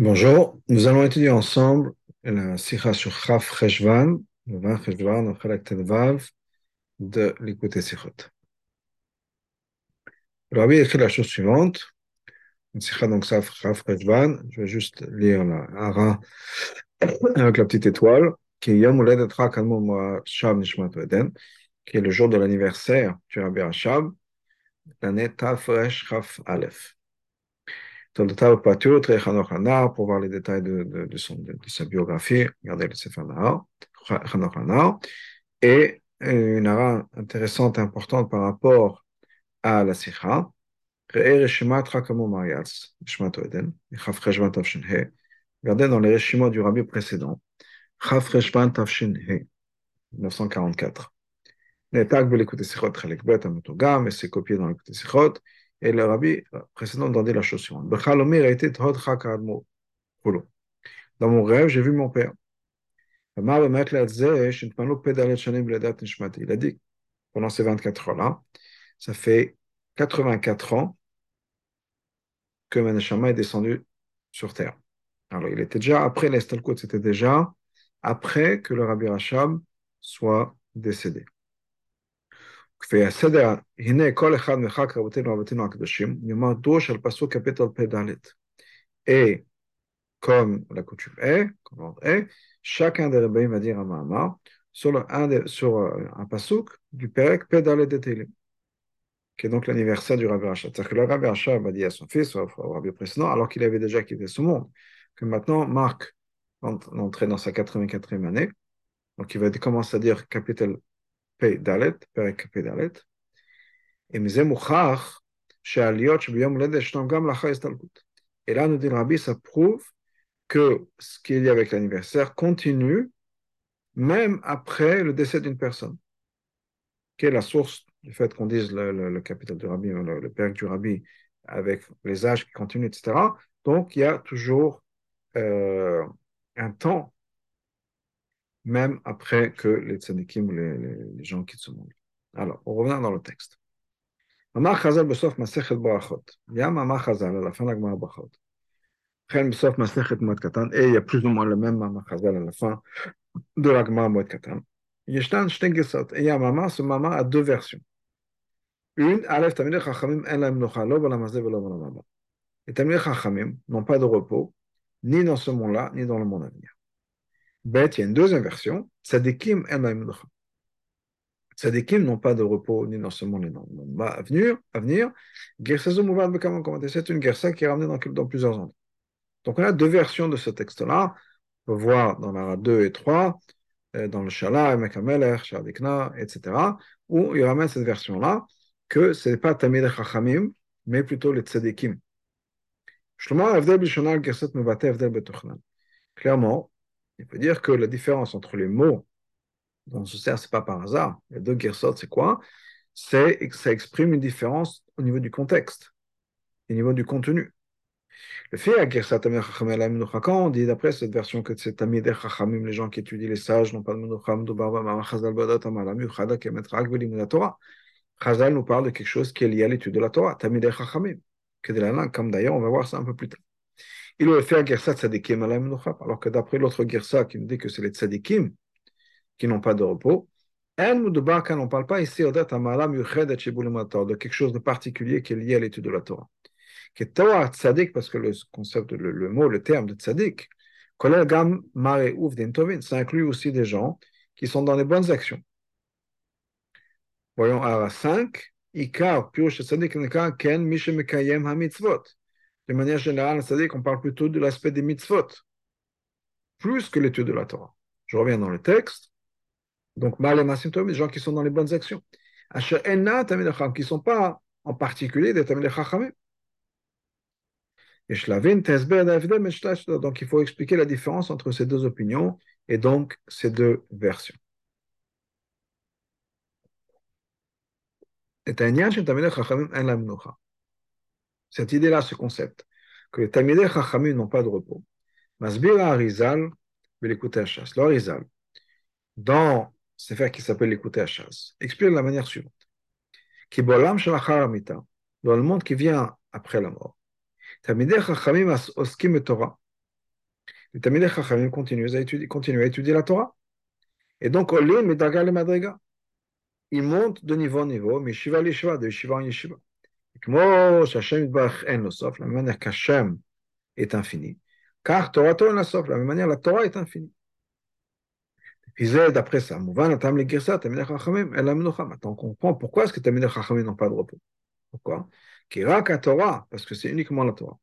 Bonjour, nous allons étudier ensemble la Sikha sur Chaf Cheshvan, le 20 Cheshvan, le Tedvav de l'écouter Sikhot. Rabbi écrit la chose suivante, une Sikha donc Chaf Cheshvan, je vais juste lire la Hara avec la petite étoile, qui est le jour de l'anniversaire du Rabbi Rashab, l'année Tafresh Chaf Aleph dans le Tao Patur, très Chanoch Hanar, pour voir les détails de, de, de, son, de, sa biographie. Regardez le Sefer Nahar, Chanoch Hanar. Et une ara intéressante et importante par rapport à la Sikha. Regardez dans les Reshimot du Rabbi précédent. Chaf Reshvan Tafshin He, 1944. Netak l'écouter Sichot Chalek Bet Amotogam, et c'est copié dans l'écouter Sichot. Et le rabbi précédent dit la chose suivante. Dans mon rêve, j'ai vu mon père. Il a dit, pendant ces 24 heures-là, ça fait 84 ans que Meneshama est descendu sur terre. Alors, il était déjà après l'Estalkot, c'était déjà après que le Rabbi Rachab soit décédé. הנה כל אחד מחק רבותינו ורבותינו הקדושים, נאמר דרוש על פסוק קפיטל פ"ד. Et comme la coutume est, comme l'ordre est, chacun des rabbins va dire un mamar sur, le, un, de, sur un pasuk du Perek Pedale de Télim, qui est donc l'anniversaire du Rabbi Rachab. C'est-à-dire que le Rabbi Rachab va dire à son fils, au, au Rabbi précédent, alors qu'il avait déjà quitté ce monde, que maintenant Marc l'entrée dans sa 84e année, donc il va commencer à dire capital פ"ד, פרק פ"ד, ומזה מוכח שהעליות שביום הולדת ישנם גם לאחר הסתלקות. Et là, nous dit Rabbi, ça prouve que ce qu'il y a avec l'anniversaire continue même après le décès d'une personne. Quelle est la source du fait qu'on dise le, le, le capital du Rabbi, le, le père du Rabbi, avec les âges qui continuent, etc. Donc, il y a toujours euh, un temps même après que les tzadikim, les, les, gens quittent ce monde. Alors, on revient dans le texte. Mamar Chazal besof Masechet Barachot. Il y a Mamar Chazal à la fin de la Gemara Barachot. Chen besof Masechet Moed Katan. Et il y a plus ou moins le même Mamar Chazal à la fin de la Gemara Moed Katan. Yeshtan Shten Gesot. Et il y a Mamar, ce Mamar a deux versions. Une, Aleph Tamilech Chachamim En Laim Nocha, Lo Balamazé Velo. Les Tamilech Chachamim n'ont pas de repos, ni dans ce monde-là, ni dans le monde à venir. Bête, il y a une deuxième version. Tzadikim en Tzadikim n'ont pas de repos ni dans ce monde ni dans le monde à venir. À. C'est une guerre qui est ramenée dans, dans plusieurs endroits. Donc on a deux versions de ce texte-là. On peut voir dans la 2 et 3, euh, dans le Shala, Mekameler, Shadikna, etc., où il ramène cette version-là, que ce n'est pas Tamid Chachamim, mais plutôt les Tzadikim. Clairement, il peut dire que la différence entre les mots dont on se sert, c'est pas par hasard. Les deux gersot, c'est quoi? C'est que ça exprime une différence au niveau du contexte, au niveau du contenu. Le fait à Gersat quand on dit d'après cette version que c'est Tamid Chachamim, les gens qui étudient les sages, n'ont pas de Menucham, de Barba, Mama Chazal Badat, Amalamu, Chada, Kemet, Rak, la Torah. Chazal nous parle de quelque chose qui est lié à l'étude de la Torah, Tamid Chachamim. Que de la langue, comme d'ailleurs, on va voir ça un peu plus tard. Il aurait fait un Gersa Tzadikim alors que d'après l'autre Gersa qui nous dit que c'est les Tzadikim qui n'ont pas de repos, on ne parle pas ici de quelque chose de particulier qui est lié à l'étude de la Torah. Tzadik, parce que le concept, le, le mot, le terme de Tzadik, ça inclut aussi des gens qui sont dans les bonnes actions. Voyons à 5, Ikar, Pirush Tzadik, Ken, Mishemekayem HaMitzvot de manière générale, c'est-à-dire qu'on parle plutôt de l'aspect des mitzvot, plus que l'étude de la Torah. Je reviens dans le texte. Donc, les gens qui sont dans les bonnes actions. qui ne sont pas en particulier des Chachamim. Donc, il faut expliquer la différence entre ces deux opinions et donc ces deux versions. Et cette idée-là, ce concept, que les Tamidei Chachamim n'ont pas de repos. Masbira Arizal, l'écouter à chasse. Le Arizal, dans ce faire qui s'appelle l'écouter à chasse, explique de la manière suivante. Qui bolam Amita, dans le monde qui vient après la mort. Tamidei Chachamim oskim Torah. les Tamidei Chachamim continuent à étudier, continuent à étudier la Torah. Et donc, Olim Medaga le Madriga. Ils montent de niveau en niveau, mais Shiva les Shiva, de Yeshiva en Yeshiva. Et כמו שהשם יתברך אין לו סוף, la manière qu'Hachem est infini, car תורתו אין לה סוף, la même manière la Torah est infinie. Et c'est d'après ça, מובן הטעם לגרסה, תלמידי חכמים, אין להם מנוחה. Maintenant, on comprend pourquoi est-ce que תלמידי חכמים n'ont pas de repos. Pourquoi כי רק התורה, parce que c'est uniquement la Torah.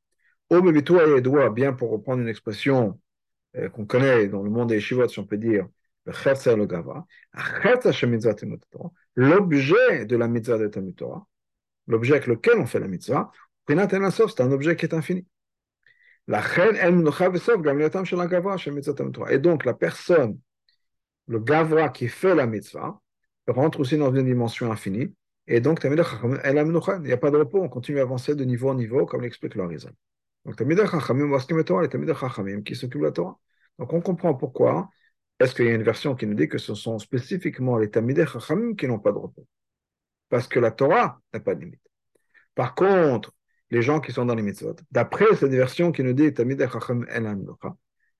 Ou בביטוי הידוע, bien pour reprendre une expression euh, qu'on connaît dans le monde des yeshivot, si on peut dire, le chefzer le gava, l'objet de la mitzvah de Talmud Torah, l'objet avec lequel on fait la mitzvah, c'est un objet qui est infini. Et donc, la personne, le gavra qui fait la mitzvah, rentre aussi dans une dimension infinie. Et donc, il n'y a pas de repos, on continue à avancer de niveau en niveau, comme l'explique l'Horizon. Donc, qui s'occupent de la Torah. Donc, on comprend pourquoi est-ce qu'il y a une version qui nous dit que ce sont spécifiquement les Tamid Chachamim qui n'ont pas de repos? Parce que la Torah n'a pas de limite. Par contre, les gens qui sont dans les mitzvot, d'après cette version qui nous dit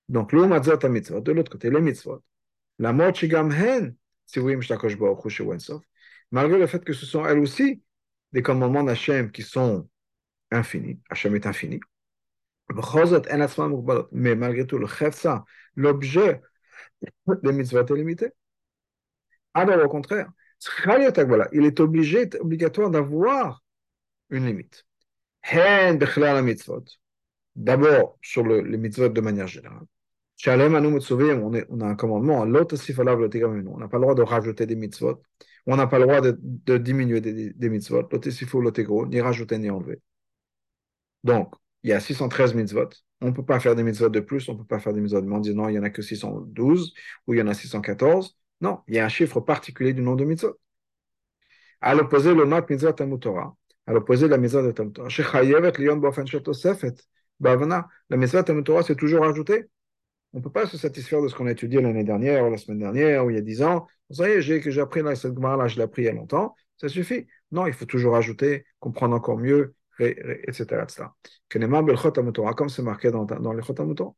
donc le matzot mitzvot, de l'autre côté, les mitzvot, la mort shigam hen, si vous malgré le fait que ce sont elles aussi des commandements d'Hachem qui sont infinis, Hachem est infini, mais malgré tout, le chefsa, l'objet des mitzvot est limité. Alors, au contraire, il est obligé, obligatoire d'avoir une limite. D'abord, sur le, les mitzvot de manière générale. On, est, on a un commandement, on n'a pas le droit de rajouter des mitzvot, on n'a pas le droit de, diminuer des, des mitzvot, ni rajouter ni enlever. Donc, il y a 613 mitzvot, on ne peut pas faire des mitzvot de plus, on ne peut pas faire des mitzvot de moins, on dit non, il n'y en a que 612, ou il y en a 614. Non, il y a un chiffre particulier du nombre de mitzvot. À l'opposé, le mat mitzvot Torah, à l'opposé de la mitzvah de Torah. La mitzvah de Torah, c'est toujours ajouté. On ne peut pas se satisfaire de ce qu'on a étudié l'année dernière, ou la semaine dernière, ou il y a dix ans. Vous savez, j'ai, que j'ai appris là, cette là je l'ai appris il y a longtemps. Ça suffit. Non, il faut toujours ajouter, comprendre encore mieux, etc. etc. Comme c'est marqué dans, dans les Chotam Torah.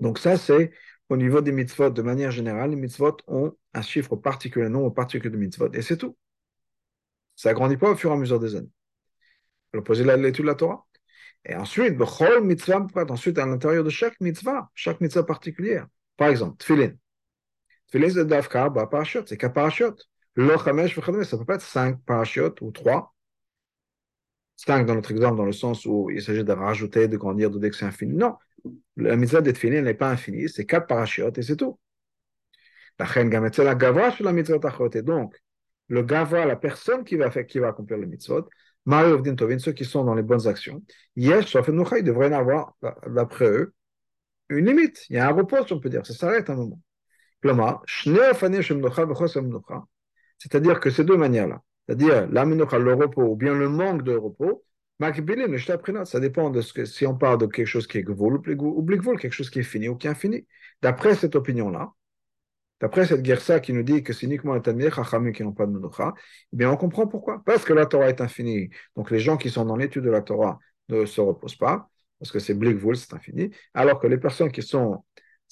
Donc ça, c'est au niveau des mitzvot, de manière générale, les mitzvot ont un chiffre particulier, un nombre particulier de mitzvot, et c'est tout. Ça ne grandit pas au fur et à mesure des années. On poser l'étude de la Torah. Et ensuite, mitzvah, ensuite à l'intérieur de chaque mitzvah, chaque mitzvah particulière. Par exemple, tfilin. Tfilin, c'est d'afka, bah, parachute, c'est qu'un parachute. Le chamesh, ça peut pas être cinq parachutes ou trois. Cinq dans notre exemple, dans le sens où il s'agit de rajouter, de grandir, de dire que c'est infini. Non. La mitzvah d'être fini n'est pas infinie, c'est quatre parachutes et c'est tout. Gavra mitzvah Donc, le gava, la personne qui va, faire, qui va accomplir le mitzvot, Mario Tovin, ceux qui sont dans les bonnes actions, Yesh, ils devraient en avoir, d'après eux, une limite. Il y a un repos, on peut dire. Ça s'arrête un moment. C'est-à-dire que ces deux manières-là, c'est-à-dire la le repos ou bien le manque de repos, ça dépend de ce que, si on parle de quelque chose qui est gvul ou quelque chose qui est fini ou qui est infini. D'après cette opinion-là, D'après cette guerre-ça qui nous dit que c'est uniquement les Talmidei Chachamim qui n'ont pas de Menucha, eh bien on comprend pourquoi. Parce que la Torah est infinie. Donc les gens qui sont dans l'étude de la Torah ne se reposent pas, parce que c'est Blikvul, c'est infini. Alors que les personnes qui sont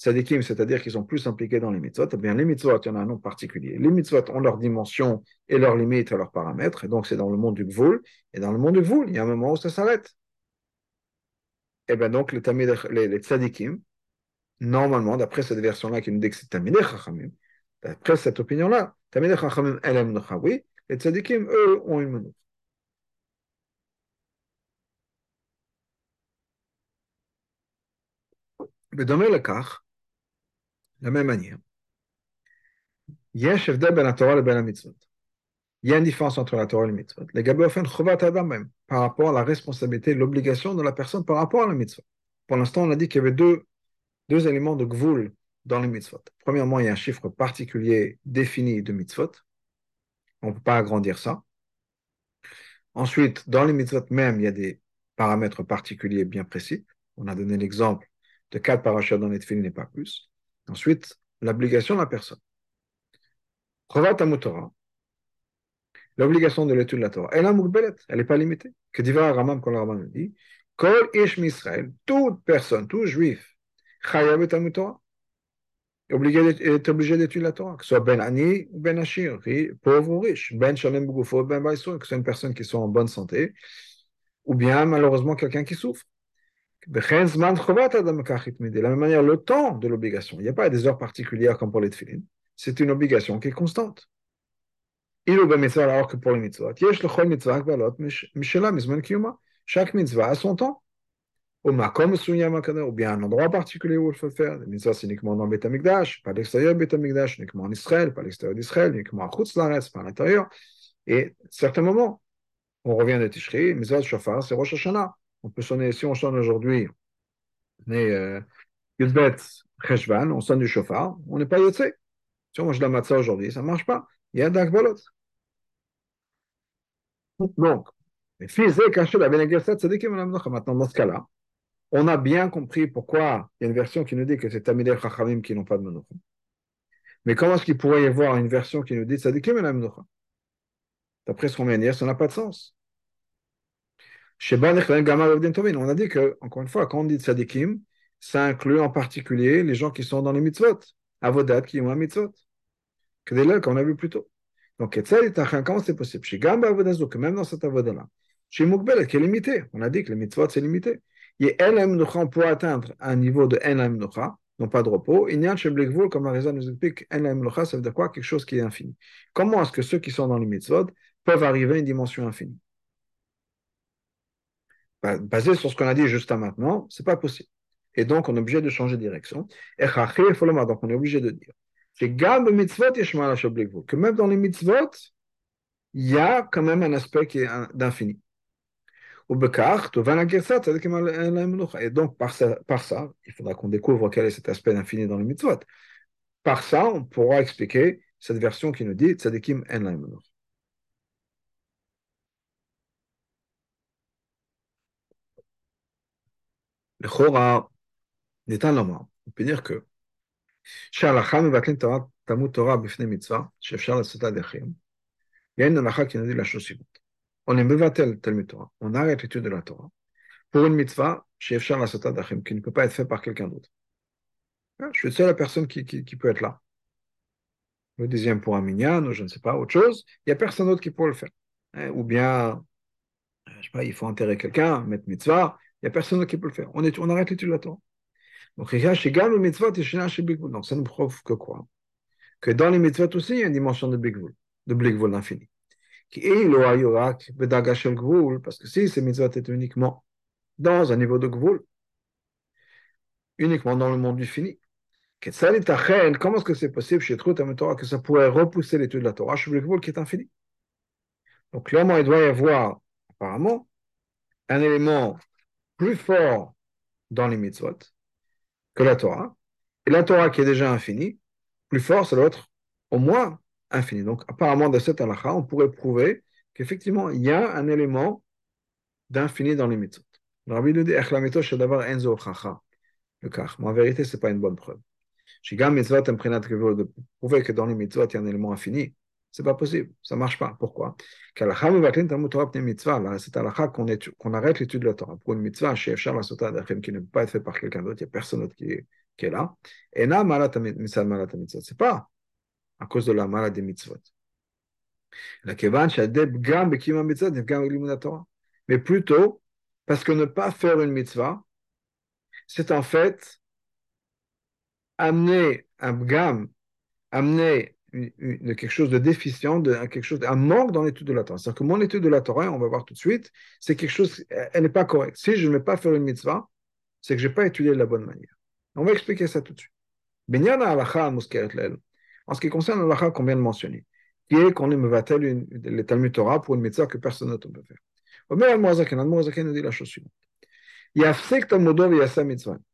sadikim, c'est-à-dire qui sont plus impliquées dans les mitzvot, eh bien les mitzvot, il y en a un nom particulier. Les mitzvot ont leur dimension et leurs limites et leurs paramètres, et donc c'est dans le monde du Gvul. Et dans le monde du Gvul, il y a un moment où ça s'arrête. Et eh bien donc les, les, les tzadikim, normalement, d'après cette version-là qui nous dit que c'est Tamidei Chachamim, d'après cette opinion-là, Tamidei Chachamim, aime oui, les tzadikim, eux, ont une dans le de la même manière, il y a une différence entre la Torah et la mitzvot. Les Gabéofen chovat adam même, par rapport à la responsabilité, l'obligation de la personne par rapport à la mitzvot. Pour l'instant, on a dit qu'il y avait deux éléments de gvoul dans les mitzvot. Premièrement, il y a un chiffre particulier défini de mitzvot. On ne peut pas agrandir ça. Ensuite, dans les mitzvot même, il y a des paramètres particuliers bien précis. On a donné l'exemple de quatre parachutes dans les et pas plus. Ensuite, l'obligation de la personne. L'obligation de l'étude de la Torah. Elle elle n'est pas limitée. Que dit Ramam quand le Ramam dit, Kol Ish Israël, toute personne, tout juif, Talmud Torah. est obligé d'étudier la Torah, que ce soit Ben Ani ou Ben Ashir, pauvre ou riche, Ben Shalem Bougufo, Ben Baïsou, que ce soit une personne qui soit en bonne santé, ou bien malheureusement quelqu'un qui souffre. De la même manière, le temps de l'obligation, il n'y a pas des heures particulières comme pour les tefilines, c'est une obligation qui est constante. Il ou mitzvah alors que pour les mitzvot, chaque mitzvah a son temps. Ou bien un endroit particulier où il faut le faire. Les mitzvahs, c'est uniquement dans Beth Amikdash, pas l'extérieur du Beth Amikdash, uniquement en Israël, pas l'extérieur d'Israël, uniquement à Chutz pas à l'intérieur. Et à certains moments, on revient de Tishri, mitzvah de Shofar, c'est Rosh Hashanah. On peut sonner, si on sonne aujourd'hui, on est euh, Yudbet Cheshvan, on sonne du Shofar, on n'est pas Yotze. Si on mange de la matzah aujourd'hui, ça ne marche pas. Il y a d'Akbalot. Donc, Maintenant, dans ce cas-là, on a bien compris pourquoi il y a une version qui nous dit que c'est Tamidei Chachamim qui n'ont pas de Menocha. Mais comment est-ce qu'il pourrait y avoir une version qui nous dit Tzadikim et la D'après ce qu'on vient de dire, ça n'a pas de sens. On a dit que, encore une fois, quand on dit Tzadikim, ça inclut en particulier les gens qui sont dans les mitzvot, avodat qui ont un mitzvot, que des qu'on a vu plus tôt. Donc, comment c'est possible? Que même dans cette avoda-là, chez Moukbel, qui est limité, on a dit que les mitzvot, c'est limité. Il y a El pour atteindre un niveau de En non pas de repos. Il y a Blikvul, comme la nous explique, En ça veut dire quoi? Quelque chose qui est infini. Comment est-ce que ceux qui sont dans les mitzvot peuvent arriver à une dimension infinie? Basé sur ce qu'on a dit juste à maintenant, c'est pas possible. Et donc, on est obligé de changer de direction. Et donc on est obligé de dire que même dans les mitzvot, il y a quand même un aspect qui est d'infini. Et donc, par ça, par ça, il faudra qu'on découvre quel est cet aspect d'infini dans les mitzvot. Par ça, on pourra expliquer cette version qui nous dit Tzadikim en Le Chora, on peut dire que שההלכה מבטלים תלמוד תורה בפני מצווה, שאפשר לעשות עד אחרים, ואין הלכה כנגד לשלושימות. On est mevatel Talmud Torah. On arrête l'étude de la Torah pour une mitzvah chez Efshar la Sota d'Achim, qui ne peut pas être fait par quelqu'un d'autre. Je suis la seule personne qui, qui, qui, peut être là. Le deuxième pour un minyan, ou je ne sais pas, autre chose, il n'y a personne d'autre qui pourrait le faire. Ou bien, je sais pas, il faut enterrer quelqu'un, mettre mitzvah, il n'y a personne qui peut le faire. On, est, on arrête l'étude de la Torah. Donc, ça nous prouve que quoi? Que dans les mitzvot aussi, il y a une dimension de blikvul, de blikvul infini. Parce que si ces mitzvot étaient uniquement dans un niveau de gvul, uniquement dans le monde du fini, comment est-ce que c'est possible chez Trut Torah que ça pourrait repousser l'étude de la Torah chez le qui est infini? Donc, clairement, il doit y avoir, apparemment, un élément plus fort dans les mitzvot que la Torah. Et la Torah qui est déjà infinie, plus fort, ça doit être au moins infini. Donc, apparemment, de cette halakha, on pourrait prouver qu'effectivement, il y a un élément d'infini dans les mitzvot. Le rabbi nous dit, enzo Le cas. Mais en vérité, ce n'est pas une bonne preuve. De prouver que dans les mitzvot, il y a un élément infini, c'est pas possible, ça marche pas. Pourquoi? C'est à la qu'on qu'on arrête l'étude de la Torah. Pour une mitzvah, la qui ne peut pas être fait par quelqu'un d'autre, il n'y a personne d'autre qui est, qui est là. Et là, c'est pas à cause de la maladie des mitzvot. Mais plutôt parce que ne pas faire une mitzvah, c'est en fait amener un bgam, amener de quelque chose de déficient, de quelque chose, un manque dans l'étude de la Torah. C'est-à-dire que mon étude de la Torah, on va voir tout de suite, c'est quelque chose, elle n'est pas correcte. Si je ne vais pas faire une mitzvah, c'est que je n'ai pas étudié de la bonne manière. On va expliquer ça tout de suite. En ce qui concerne l'alacha qu'on vient de mentionner, qui est qu'on me va les Talmud Torah pour une mitzvah que personne ne peut faire. Nous dit la chose suivante.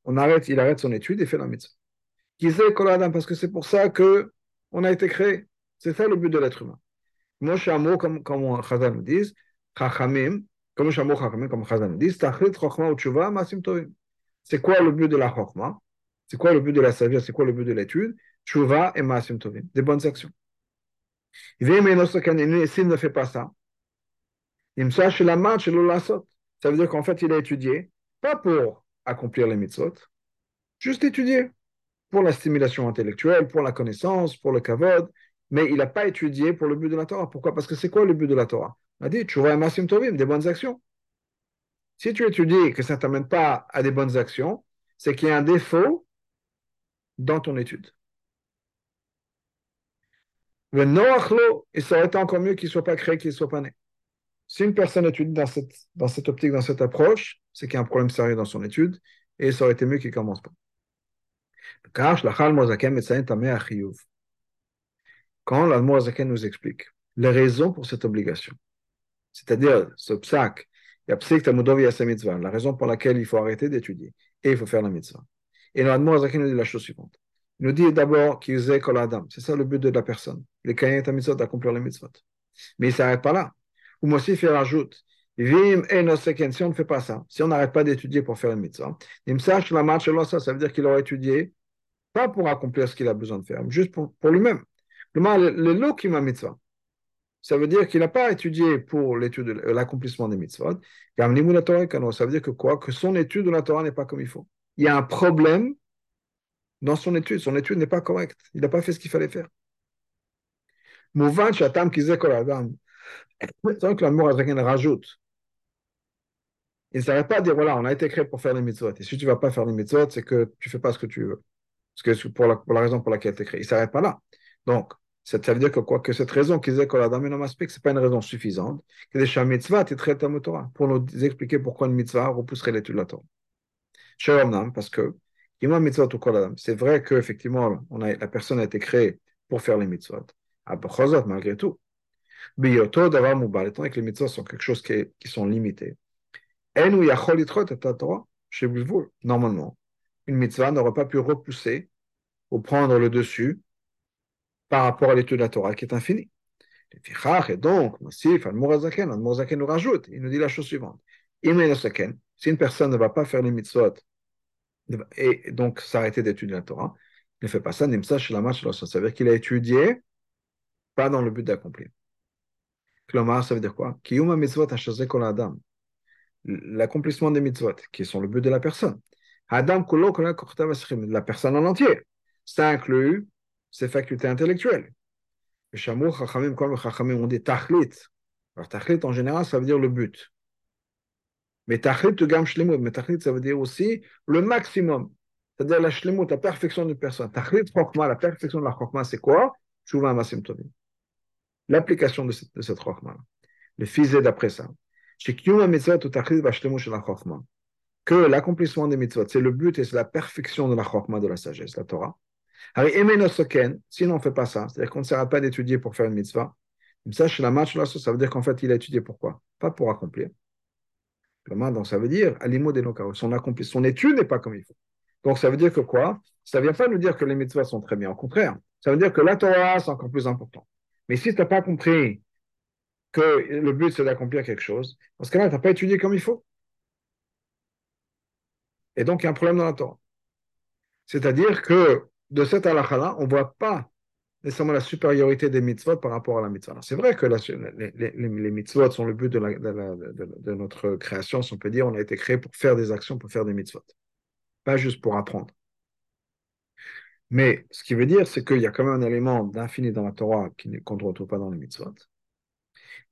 On arrête, il arrête son étude et fait la mitzvah. Parce que c'est pour ça que on a été créé. C'est ça le but de l'être humain. Moshe Amo, comme, comme Chazal nous dit, Chachamim, comme Shamo Chachamim, comme Chazal nous dit, Tachlit Chochma Utshuva Masim Tovim. C'est quoi le but de la Chochma C'est quoi le but de la sagesse? C'est quoi le but de l'étude? Tshuva et Masim Tovim. Des bonnes actions. S'il ne fait pas ça, me Ça veut dire qu'en fait, il a étudié, pas pour accomplir les mitzvot, Juste étudier pour la stimulation intellectuelle, pour la connaissance, pour le kavod, mais il n'a pas étudié pour le but de la Torah. Pourquoi? Parce que c'est quoi le but de la Torah? On a dit, tu vois un massim tovim, des bonnes actions. Si tu étudies et que ça ne t'amène pas à des bonnes actions, c'est qu'il y a un défaut dans ton étude. Le noachlo, il été encore mieux qu'il ne soit pas créé, qu'il ne soit pas né. Si une personne étudie dans cette, dans cette optique, dans cette approche, c'est qu'il y a un problème sérieux dans son étude, et ça aurait été mieux qu'il ne commence pas. Quand l'Almoazaken nous explique les raisons pour cette obligation, c'est-à-dire ce psak, la raison pour laquelle il faut arrêter d'étudier et il faut faire la mitzvah. Et l'Almoazaken nous dit la chose suivante. Il nous dit d'abord qu'il faisait kol adam. C'est ça le but de la personne. Les kayet mitzvot d'accomplir les mitzvot. Mais il ne s'arrête pas là. Ou aussi il rajoute Vim si on ne fait pas ça, si on n'arrête pas d'étudier pour faire une mitzvah, ça, ça veut dire qu'il aura étudié, pas pour accomplir ce qu'il a besoin de faire, juste pour, lui-même. Le lokima mitzvah, ça veut dire qu'il n'a pas étudié pour l'accomplissement des mitzvot. Ça veut dire que quoi? Que son étude de la Torah n'est pas comme il faut. Il y a un problème dans son étude. Son étude n'est pas correcte. Il n'a pas fait ce qu'il fallait faire. C'est que l'amour rajoute il ne s'arrête pas à dire voilà, on a été créé pour faire les mitzvot. Et si tu ne vas pas faire les mitzvot, c'est que tu ne fais pas ce que tu veux. Parce que pour la, raison pour laquelle tu es créé. Il ne s'arrête pas là. Donc, ça veut dire que quoi Que cette raison qu'ils aient que la dame ce n'est pas une raison suffisante. Que des mitzvah, tu traites à Torah. Pour nous expliquer pourquoi une mitzvah repousserait l'étude de la Torah. Parce que c'est vrai qu'effectivement, la personne a été créée pour faire les mitzvot. malgré tout. Biyoto d'avoir moubal, étant que les mitzvot sont quelque chose qui sont limités. Normalement, une mitzvah n'aurait pas pu repousser ou prendre le dessus par rapport à l'étude de la Torah qui est infinie. Et donc, si nous rajoute, il nous dit la chose suivante. Si une personne ne va pas faire les mitzvot et donc s'arrêter d'étudier la Torah, il ne fait pas ça, ça veut dire qu'il a étudié, pas dans le but d'accomplir. ça veut dire quoi? L'accomplissement des mitzvot, qui sont le but de la personne. Adam la personne en entier. Ça inclut ses facultés intellectuelles. Chachamim, comme chachamim, on dit tachlit. Alors tachlit, en général, ça veut dire le but. Mais tachlit, shlemut. Mais tachlit, ça veut dire aussi le maximum. C'est-à-dire la shlemut, la perfection d'une personne. Tachlit, chokma, la perfection de la chokma, c'est quoi? Chouva masim tovim. L'application de cette, de cette chokma. Le physé d'après ça que l'accomplissement des mitzvot, c'est le but et c'est la perfection de la chokma, de la sagesse, la Torah. Si on ne fait pas ça, c'est-à-dire qu'on ne sert pas d'étudier pour faire une mitzvah, ça, ça veut dire qu'en fait, il a étudié pourquoi Pas pour accomplir. Donc, ça veut dire, son, son étude n'est pas comme il faut. Donc, ça veut dire que quoi? Ça ne vient pas nous dire que les mitzvahs sont très bien. Au contraire, ça veut dire que la Torah, c'est encore plus important. Mais si tu n'as pas compris que le but c'est d'accomplir quelque chose, parce que là, tu n'as pas étudié comme il faut. Et donc, il y a un problème dans la Torah. C'est-à-dire que de cette halakha-là, on ne voit pas nécessairement la supériorité des mitzvot par rapport à la mitzvah. C'est vrai que les, mitzvot sont le but de, de, notre création, si on peut dire. On a été créé pour faire des actions, pour faire des mitzvot. Pas juste pour apprendre. Mais ce qui veut dire, c'est qu'il y a quand même un élément d'infini dans la Torah qu'on ne retrouve pas dans les mitzvot.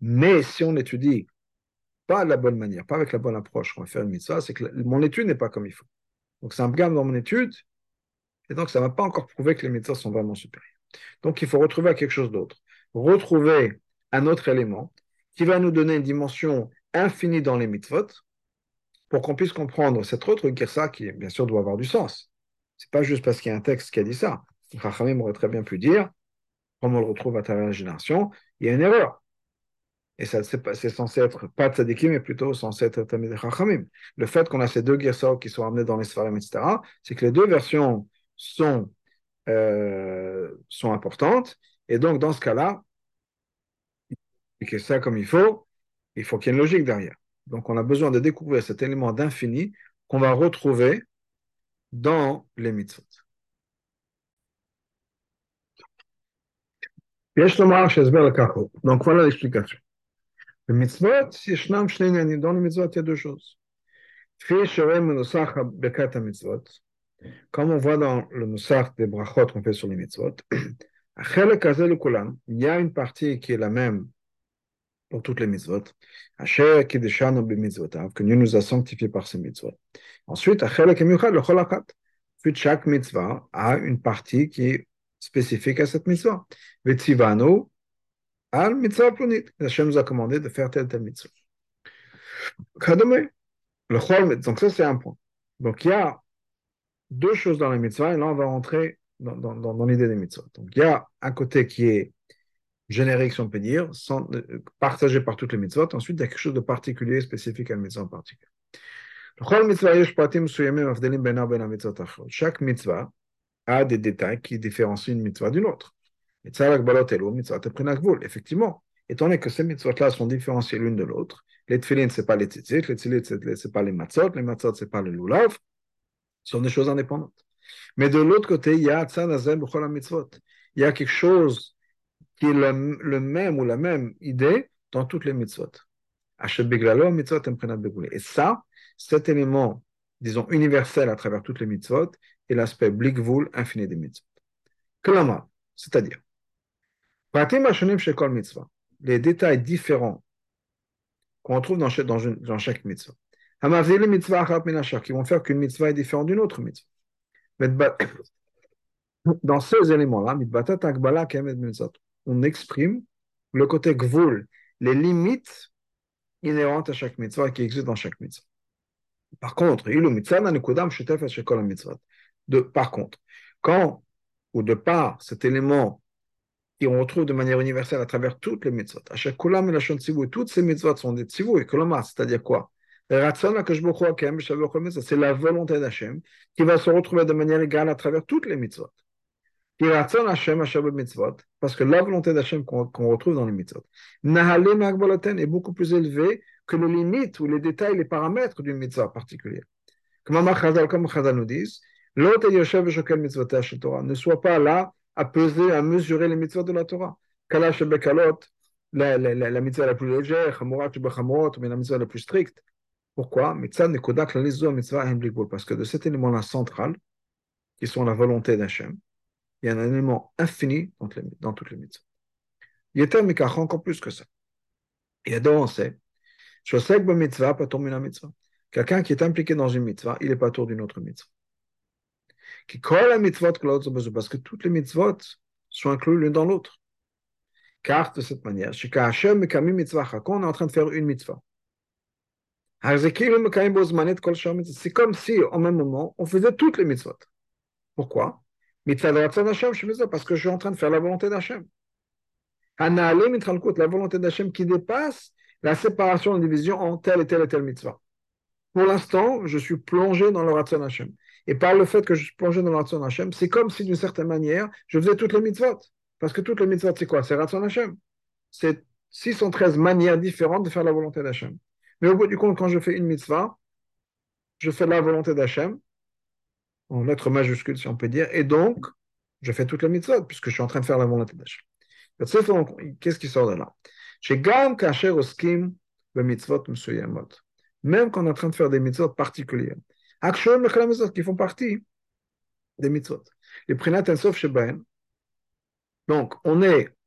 Mais si on étudie pas de la bonne manière, pas avec la bonne approche, on va faire une mitzvah, c'est que mon étude n'est pas comme il faut. Donc c'est un gamme dans mon étude, et donc ça ne va pas encore prouver que les mitzvahs sont vraiment supérieurs. Donc il faut retrouver quelque chose d'autre. Retrouver un autre élément qui va nous donner une dimension infinie dans les mitzvot pour qu'on puisse comprendre cette autre ça qui, bien sûr, doit avoir du sens. C'est pas juste parce qu'il y a un texte qui a dit ça. Rachamim aurait très bien pu dire, comme on le retrouve à travers la génération, il y a une erreur. Et ça, c'est censé être pas tzadikim, mais plutôt censé être tamid chachamim. Le fait qu'on a ces deux guerres qui sont amenés dans les sfarim, etc., c'est que les deux versions sont, euh, sont importantes. Et donc, dans ce cas-là, que ça comme il faut, il faut qu'il y ait une logique derrière. Donc, on a besoin de découvrir cet élément d'infini qu'on va retrouver dans les mitzvot. Donc, voilà l'explication. Le mitzvot, ישנם שני עניינים. Dans les mitzvot, il y a deux choses. כפי שרואה מנוסח ברכת המצוות, Comme on voit dans le Moussar des brachot qu'on fait sur les mitzvot, il y a une partie qui est la même pour toutes les mitzvot. Que Dieu nous a sanctifiés par ces mitzvot. Ensuite, chaque mitzvah a une partie qui est spécifique à cette mitzvah. Vetzivano, al mitzvah plunit. Hachem nous a commandé de faire telle telle mitzvah. Donc ça, c'est un point. Donc il y a deux choses dans la mitzvah, et là, on va rentrer dans, l'idée des mitzvahs. Donc, il y a un côté qui est générique, si on peut dire, euh, partagé par toutes les mitzvot. Ensuite, il y a quelque chose de particulier, spécifique à une mitzvah en particulier. Chaque mitzvah a des détails qui différencient une mitzvah d'une autre. Effectivement, étant donné que ces mitzvot-là sont différenciées l'une de l'autre, les tefillin, ce n'est pas les tzitzit, les tzitzit, ce n'est pas les matzot, les matzot, ce n'est pas le lulav, sont des choses indépendantes. Mais de l'autre côté, il y a mitzvot. Il y a quelque chose qui est le, même ou la même idée dans toutes les mitzvot. Et ça, cet élément, disons, universel à travers toutes les mitzvot, est l'aspect blikvul infini des mitzvot. Klama, c'est-à-dire, les détails différents qu'on trouve dans chaque, dans, dans chaque mitzvah qui vont faire qu'une mitzvah est différente d'une autre mitzvah. Dans ces éléments-là, on exprime le côté gvul, les limites inhérentes à chaque mitzvah qui existent dans chaque mitzvah. Par contre, de, par contre, quand ou de par cet élément qu'on retrouve de manière universelle à travers toutes les mitzvot, toutes ces mitzvot sont des tzivou et c'est-à-dire quoi? C'est la volonté d'Hachem qui va se retrouver de manière égale à travers toutes les mitzvot. Parce que la volonté d'Hachem qu'on retrouve dans les mitzvot est beaucoup plus élevée que les limites ou les détails, les paramètres d'une mitzvah particulière. Comme Chazal nous disent, ne sois pas là à peser, à mesurer les mitzvot de la Torah. La, la, la, la mitzvah la plus légère, mais la mitzvah la plus stricte. Pourquoi? Parce que de cet élément-là central, qui sont la volonté d'Hachem, il y a un élément infini dans, les, dans toutes les mitzvahs. Il y a encore plus que ça. A deux on sait. Quelqu'un qui est impliqué dans une mitzvah, il n'est pas tour d'une autre mitzvah. Parce que toutes les mitzvot sont incluses l'une dans l'autre. Car de cette manière, quand on est en train de faire une mitzvah, c'est comme si, en même moment, on faisait toutes les mitzvot. Pourquoi Parce que je suis en train de faire la volonté d'Hachem. La volonté d'Hachem qui dépasse la séparation, la division en telle et telle et telle mitzvah. Pour l'instant, je suis plongé dans le Ratzon Hashem. Et par le fait que je plongé dans le Ratzon Hashem, c'est comme si d'une certaine manière, je faisais toutes les mitzvot. Parce que toutes les mitzvot, c'est quoi? C'est Ratzon Hashem. C'est 613 manières différentes de faire la volonté d'Hachem. Mais au bout du compte, quand je fais une mitzvah, je fais la volonté d'Hachem, en lettres majuscules si on peut dire, et donc, je fais toute la mitzvah, puisque je suis en train de faire la volonté d'Hachem. Qu'est-ce qui sort de là? Même quand on est en train de faire des mitzvot particulières, qui font partie des mitzvot. Les prinat sauf chez Donc, on est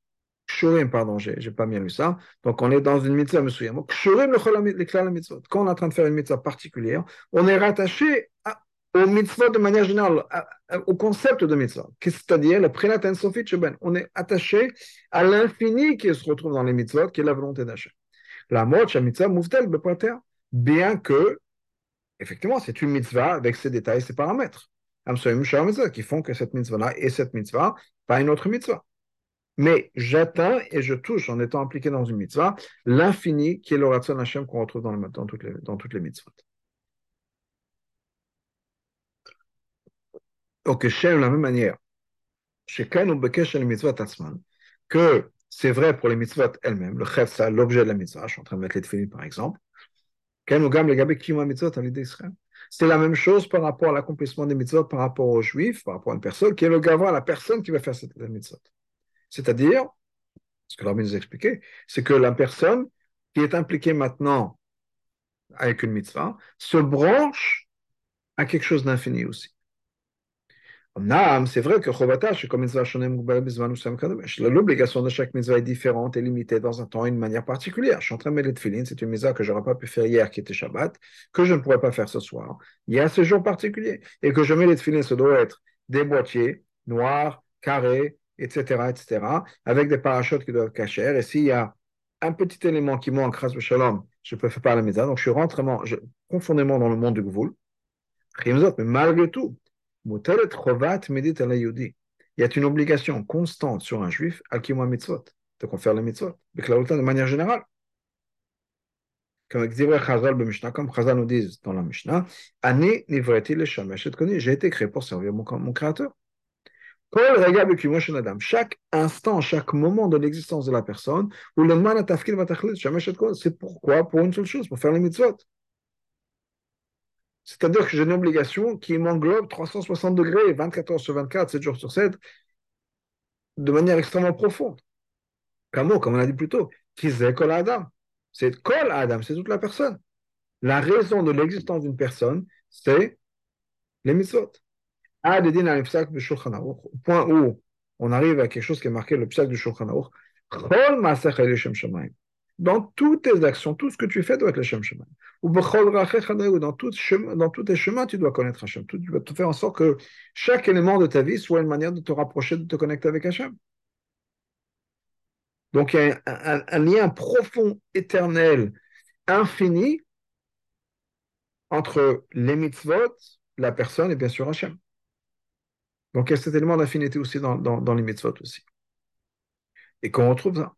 Kshurim, pardon, j'ai pas bien lu ça. Donc, on est dans une mitzvah mesuyam. Kshurim le mitzvot. Quand on est en train de faire une mitzvah particulière, on est rattaché à, au mitzvah de manière générale, au concept de mitzvah, c'est-à-dire le prenat ensofit sheben. On est attaché à l'infini qui se retrouve dans les mitzvot, qui est la volonté d'achat. La moche, mitzvah, mouvtel, bien que, effectivement, c'est une mitzvah avec ses détails, ses paramètres. Qui font que cette mitzvah-là est cette mitzvah, pas une autre mitzvah mais j'atteins et je touche en étant impliqué dans une mitzvah l'infini qui est le Hashem qu'on retrouve dans, toutes les, dans toutes les mitzvot. Donc, Shem, de la même manière, que c'est vrai pour les mitzvot elles-mêmes, le chef, ça, l'objet de la mitzvah, je suis en train de mettre les tefillin par exemple, c'est la même chose par rapport à l'accomplissement des mitzvot, par rapport aux juifs, par rapport à une personne, qui est le gavra, la personne qui va faire cette mitzvot. C'est-à-dire, ce que l'homme nous expliqué, c'est que la personne qui est impliquée maintenant avec une mitzvah se branche à quelque chose d'infini aussi. C'est vrai que l'obligation de chaque mitzvah est différente et limitée dans un temps et une manière particulière. Je mettre les tefillin, c'est une mitzvah que je n'aurais pas pu faire hier qui était Shabbat, que je ne pourrais pas faire ce soir. Il y a ce jour particulier. Et que je mets les tefillin, ça doit être des boîtiers noirs, carrés, etc., etc., avec des parachutes qui doivent être cachés. Et s'il y a un petit élément qui manque, shalom, je peux faire pas la mitzvah. Donc je suis rentrement, je, confondément dans le monde du Gvoul. Mais malgré tout, il y a une obligation constante sur un juif à qui mitzvot, de faire les mitzvot, de manière générale. Comme Chazal nous dit dans la Mishnah, j'ai été créé pour servir mon, mon créateur. Chaque instant, chaque moment de l'existence de la personne, c'est pourquoi? Pour une seule chose, pour faire les mitzvot. C'est-à-dire que j'ai une obligation qui m'englobe 360 degrés, 24 heures sur 24, 7 jours sur 7, de manière extrêmement profonde. Comme on a dit plus tôt, c'est Kol Adam? C'est Kol Adam, c'est toute la personne. La raison de l'existence d'une personne, c'est les mitzvot. Au point où on arrive à quelque chose qui est marqué le psak du Shulchan Aruch, dans toutes tes actions, tout ce que tu fais doit être le Shem Shemaim. Ou dans, chemin, dans tous tes chemins, tu dois connaître Hachem. Tu dois faire en sorte que chaque élément de ta vie soit une manière de te rapprocher, de te connecter avec Hachem. Donc il y a un, lien profond, éternel, infini entre les mitzvot, la personne et bien sûr Hachem. Donc il y a cet élément d'infinité aussi dans, dans, dans les mitzvot aussi. Et qu'on retrouve ça.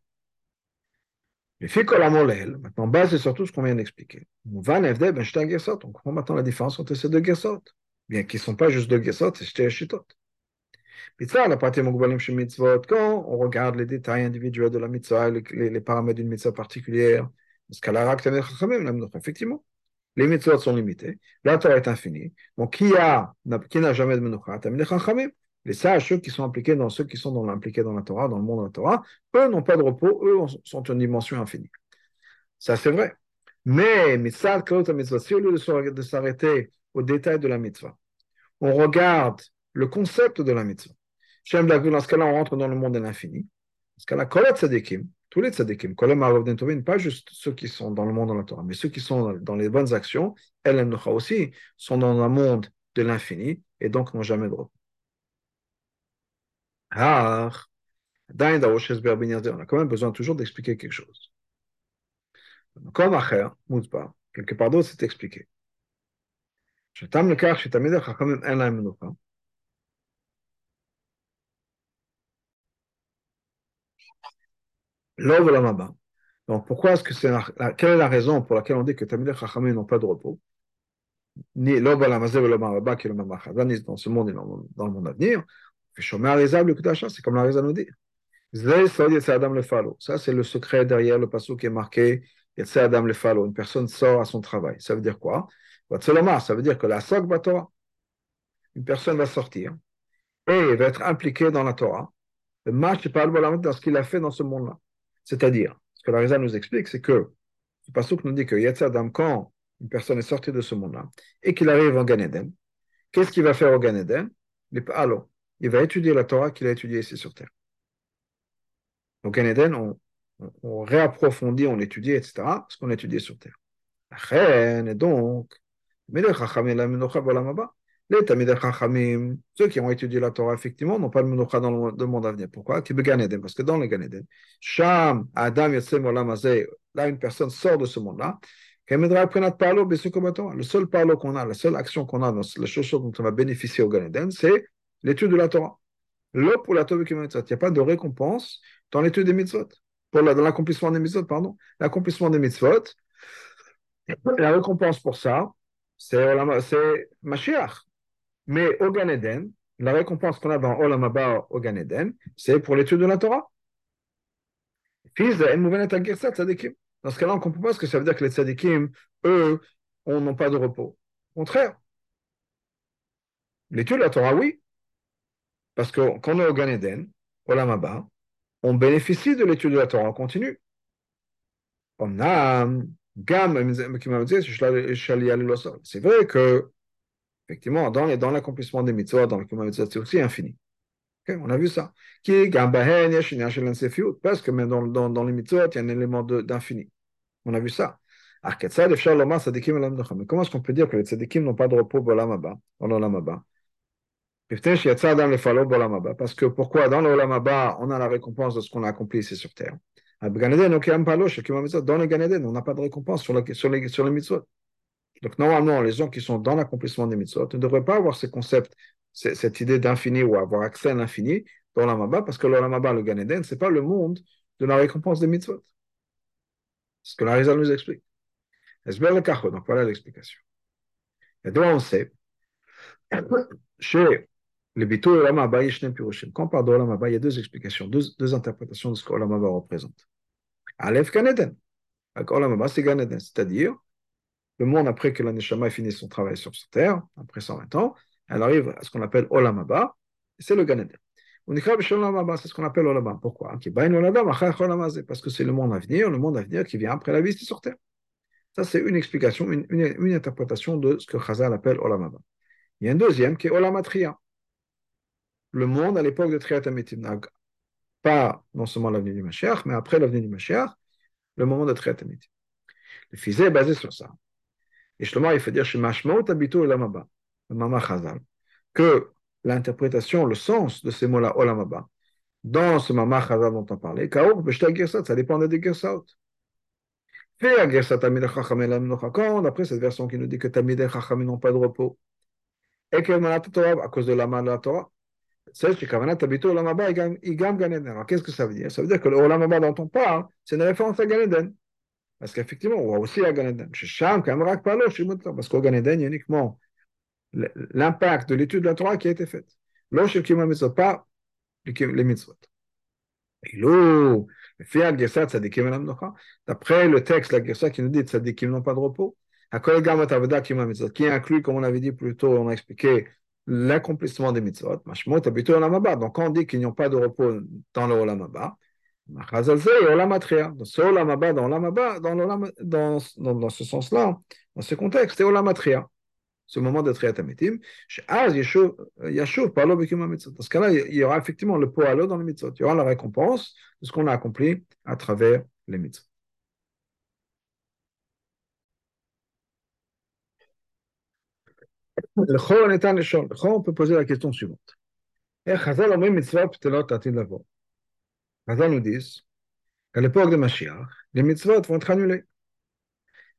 Mais fait maintenant, basé sur tout ce qu'on vient d'expliquer. On va ben, On comprend maintenant la différence entre ces deux gersot. Bien qu'ils ne sont pas juste deux gersot, c'est shte shitot. ça, la partie chez mitzvot, quand on regarde les détails individuels de la mitzvah, les, paramètres d'une mitzvah particulière, effectivement, les mitzvot sont limités, la Torah est infinie. Donc, qui a, qui n'a jamais de menucha, les sages, ceux qui sont impliqués dans ceux qui sont impliqués dans la Torah, dans le monde de la Torah, eux n'ont pas de repos, eux sont une dimension infinie. Ça, c'est vrai. Mais, si au lieu de s'arrêter au détail de la mitzvah, on regarde le concept de la mitzvah. Dans ce cas-là, on rentre dans le monde de l'infini. Dans ce cas-là, tous les tzadikim, pas juste ceux qui sont dans le monde de la Torah, mais ceux qui sont dans les bonnes actions, elles aussi, sont dans un monde de l'infini et donc n'ont jamais de repos. Ah, on a quand même besoin toujours d'expliquer quelque chose. Comme Acher, Mouzba, quelque part d'autre, c'est expliqué. Je t'aime le car, je t'aime le quand même, un laim L'Ovelamaba. Donc, pourquoi est-ce que c'est quelle est la raison pour laquelle on dit que Tamil Chachamim n'ont pas de repos? Ni l'Ovelamazé ou l'Ovelamaba qui est le même dans ce monde et dans le monde à venir. C'est comme la raison nous dit. Ça, c'est le secret derrière le passage qui est marqué Adam. Une personne sort à son travail. Ça veut dire quoi? Ça veut dire que la Sok Torah, une personne va sortir et va être impliquée dans la Torah. Le match dans ce qu'il a fait dans ce monde-là. C'est-à-dire, ce que la raison nous explique, c'est que le passage nous dit que Adam, quand une personne est sortie de ce monde-là et qu'il arrive en Gan Eden, qu'est-ce qu'il va faire au Gan Eden? Il va étudier la Torah qu'il a étudiée ici sur Terre. Donc en Eden, on, on, réapprofondit, on étudie, etc., ce qu'on a étudié sur Terre. La reine, donc, les ceux qui ont étudié la Torah, effectivement, n'ont pas le Menucha dans le monde à venir. Pourquoi? Parce que dans le Gan Eden, Sham, Adam, là, une personne sort de ce monde-là. Le seul parlo qu'on a, la seule action qu'on a, la chose dont on va bénéficier au Gan Eden, c'est l'étude de la Torah. L'eau pour la Torah Il n'y a pas de récompense dans l'étude des mitzvot. Pour dans l'accomplissement des mitzvot, pardon. L'accomplissement des mitzvot, la récompense pour ça, c'est Mashiach. Mais au Gan Eden, la récompense qu'on a dans Olam Abba au Gan Eden, c'est pour l'étude de la Torah. Fils de Dans ce cas-là, on ne comprend pas ce que ça veut dire que les tzadikim, eux, n'ont pas de repos. Au contraire. L'étude de la Torah, oui, parce que quand on est au Gan Eden, au Lamaba, on bénéficie de l'étude de la Torah en continu. C'est vrai que, Effectivement, dans, l'accomplissement des mitzvot, dans le c'est aussi infini. on a vu ça. Qui Parce que même dans, les mitzvot, il y a un élément d'infini. On a vu ça. Mais comment est-ce qu'on peut dire que les tzadikim n'ont pas de repos dans l'Olam Parce que pourquoi? Dans l'Olam on a la récompense de ce qu'on a accompli ici sur terre. Dans le Ganeden, on n'a pas de récompense sur, sur, les, sur les mitzvot. Donc normalement, les gens qui sont dans l'accomplissement des mitzvot ne devraient pas avoir ce concept, cette idée d'infini ou avoir accès à l'infini dans l'Amaba, parce que l'Amaba, le Ganeden, ce n'est pas le monde de la récompense des mitzvot. C'est ce que la Rizal nous explique. Donc voilà l'explication. Et donc on sait, chez les Bito et l'Amaba, quand on parle de l'Amaba, il y a deux explications, deux, interprétations de ce que l'Amaba représente. Aleph Ganeden. L'Amaba, c'est Ganeden, c'est-à-dire le monde après que l'Aneshama ait fini son travail sur cette terre, après 120 ans, elle arrive à ce qu'on appelle Olamaba, et c'est le Ganeden. On c'est ce qu'on appelle Olama. Pourquoi? Parce que c'est le monde à venir, le monde à venir qui vient après la vie sur terre. Ça, c'est une explication, une, interprétation de ce que Chazal appelle Olamaba. Il y a un deuxième qui est Olamatria. Le monde à l'époque de Triat Pas non seulement l'avenue du Mashiach, mais après l'avenue du Mashiach, le moment de Triat Le physé est basé sur ça. Et justement, il faut dire chez Mashmaut Olamaba, le Chazal, que l'interprétation, le sens de ces mots-là, Olamaba, dans ce Mama Chazal dont on parlait, Kaour, ça dépend des Gersat. Après cette version qui nous dit que Tamidei Chachamim n'ont pas de repos, et que à cause de la main de la Torah, Olamaba Igam Ganeden. Alors qu'est-ce que ça veut dire Ça veut dire que le Olamaba dont on parle, c'est une référence à Ganeden. Parce qu'effectivement, on voit aussi à Ganeden. Parce qu'au Ganeden, il y a uniquement l'impact de l'étude de la Torah qui a été faite. L'Oshel Kima Mitzvot, pas les mitzvot. Et l'eau, D'après le texte, la Gersa qui nous dit qu'ils n'ont pas de repos, qui inclut, comme on avait dit plus tôt, on a expliqué l'accomplissement des mitzvot. Donc, quand on dit qu'ils n'ont pas de repos dans le Olamaba, dans ce Olamaba, dans, dans, dans, dans ce sens-là, dans ce contexte, c'est Olamatria ce moment de Triat Amitim, Yashuv parlo mitzvot. Dans ce cas-là, il y aura effectivement le poalo dans les mitzvot. Il y aura la récompense de ce qu'on a accompli à travers les mitzvot. Le chor est un échange. Le chor, on peut poser la question suivante. Et lavo. Chazal nous dit qu'à l'époque de Mashiach, les mitzvot vont être annulés.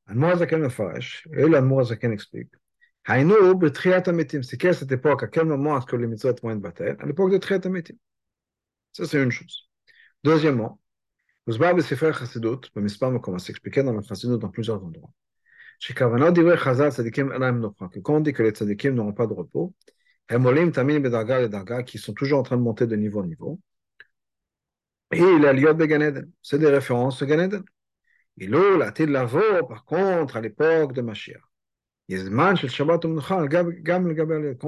Anmoazaken Mefarash, et l'Anmoazaken explique c'est quelle cette époque, à quel moment est-ce que les mitzvot vont être batailles À l'époque de Triat Ça, c'est une chose. Deuxièmement, Uzbar B'Sefer Chassidut, comme on s'expliquait dans la Chassidut dans plusieurs endroits. Que quand on dit que les Tzadikim n'auront pas de repos, qui sont toujours en train de monter de niveau en niveau, et il a Liot Beganeden, c'est des références au Ganeden. Et l'eau, la Lavo, par contre, à l'époque de Mashiach. Quand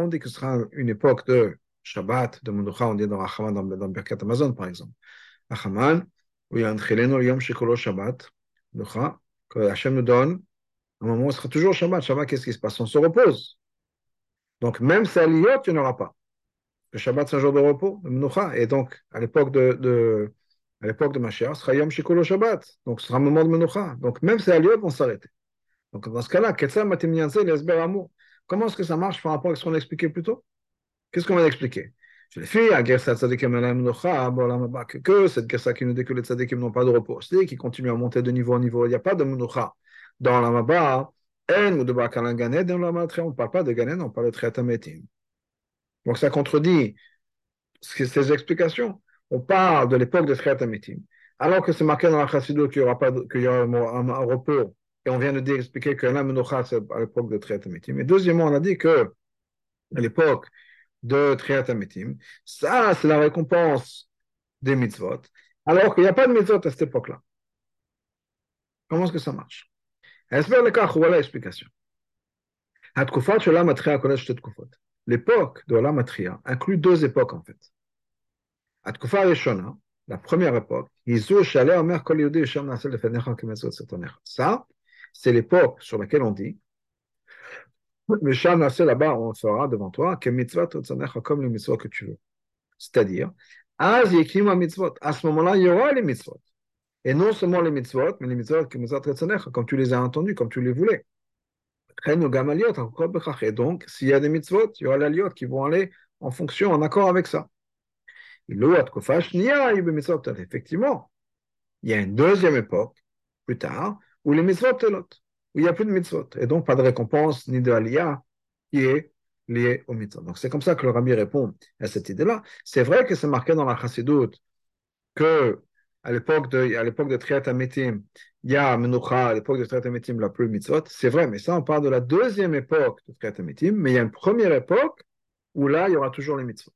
on dit que ce sera une époque de Shabbat, de Menucha, on dit dans Rachaman, dans, dans Birkat Amazon par exemple. Rachaman, où il y a un Shabbat, que Hachem nous donne, à un moment où ce sera toujours Shabbat. Shabbat, qu'est-ce qui se passe? On se repose. Donc même si à l'Iyot, il n'y en aura pas. Le Shabbat, c'est un jour de repos, de Menucha, et donc à l'époque de, à l'époque de Mashiach, ce sera Shabbat. Donc ce sera un moment de Menucha. Donc même si à l'Iyot, on s'arrêter. Donc dans ce cas-là, comment est-ce que ça marche par rapport à ce qu'on a expliqué plus tôt? Qu'est-ce qu'on va expliquer Je les filles, que cette guerre qui nous dit que les tzadikim n'ont pas de repos, c'est qui continuent à monter de niveau en niveau. Il n'y a pas de munucha. Dans la maba, on ne parle pas de ganen, on parle de triatametim. Donc ça contredit ces explications. On parle de l'époque de triatametim. Alors que c'est marqué dans la chassidou qu'il y aura, pas qu'il y aura un, repos et on vient de dire, expliquer que la Menocha, c'est à l'époque de Triatamitim. Mais deuxièmement, on a dit que l'époque de Triatamitim, ça, c'est la récompense des mitzvot, alors qu'il n'y a pas de mitzvot à cette époque-là. Comment est-ce que ça marche? Espère le cas, voilà l'explication. L'époque de la matria inclut deux époques en. La première époque, c'est l'époque sur laquelle on dit Shana, c'est là-bas, on fera devant toi, comme les mitzvot que tu veux. C'est-à-dire. À ce moment-là, il mitzvot. Et non seulement les mitzvot, mais les mitzvot comme tu les as entendus, comme tu les voulais. Et donc, s'il y a des mitzvot, il y aura les liot qui vont aller en fonction, en accord avec ça. Effectivement, il y a une deuxième époque, plus tard, où les mitzvot telot, où il n'y a plus de mitzvot, et donc pas de récompense ni de aliyah qui est lié au mitzvot. Donc c'est comme ça que le rabbi répond à cette idée-là. C'est vrai que c'est marqué dans la chassidoute que à l'époque de, à l'époque de Triat Ametim, il y a Menucha, à l'époque de Triat Ametim, la plus mitzvot. C'est vrai, mais ça, on parle de la deuxième époque de Triat Ametim, mais il y a une première époque où là, il y aura toujours les mitzvot.